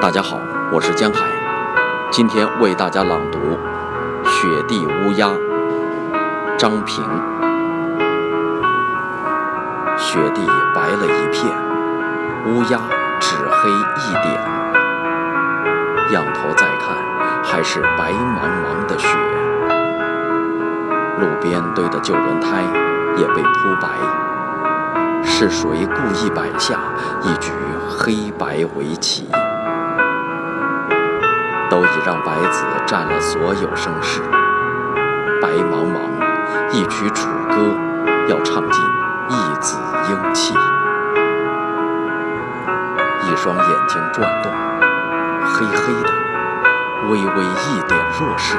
大家好，我是江海，今天为大家朗读《雪地乌鸦》。张平。雪地白了一片，乌鸦只黑一点。仰头再看，还是白茫茫的雪。路边堆的旧轮胎也被铺白。是谁故意摆下一局黑白围棋？都已让白子占了所有声势。白茫茫，一曲楚歌，要唱尽一子英气。一双眼睛转动，黑黑的，微微一点弱势，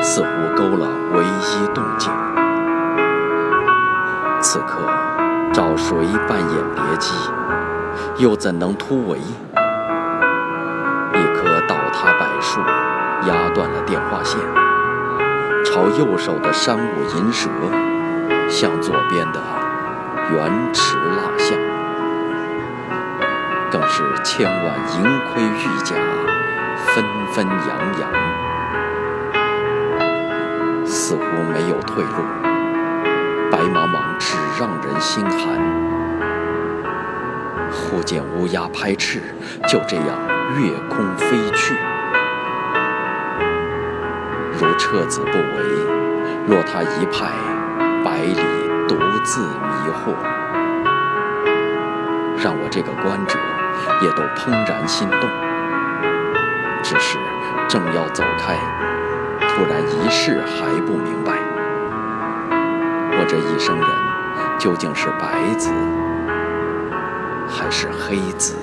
似乎勾了唯一动静。此刻，找谁扮演别姬，又怎能突围？他柏树压断了电话线，朝右手的山舞银蛇，向左边的原池蜡像，更是千万银盔玉甲纷纷扬扬，似乎没有退路，白茫茫只让人心寒。忽见乌鸦拍翅，就这样越空飞去。如彻子不为，若他一派，百里独自迷惑，让我这个观者也都怦然心动。只是正要走开，突然一试还不明白，我这一生人究竟是白子还是黑子？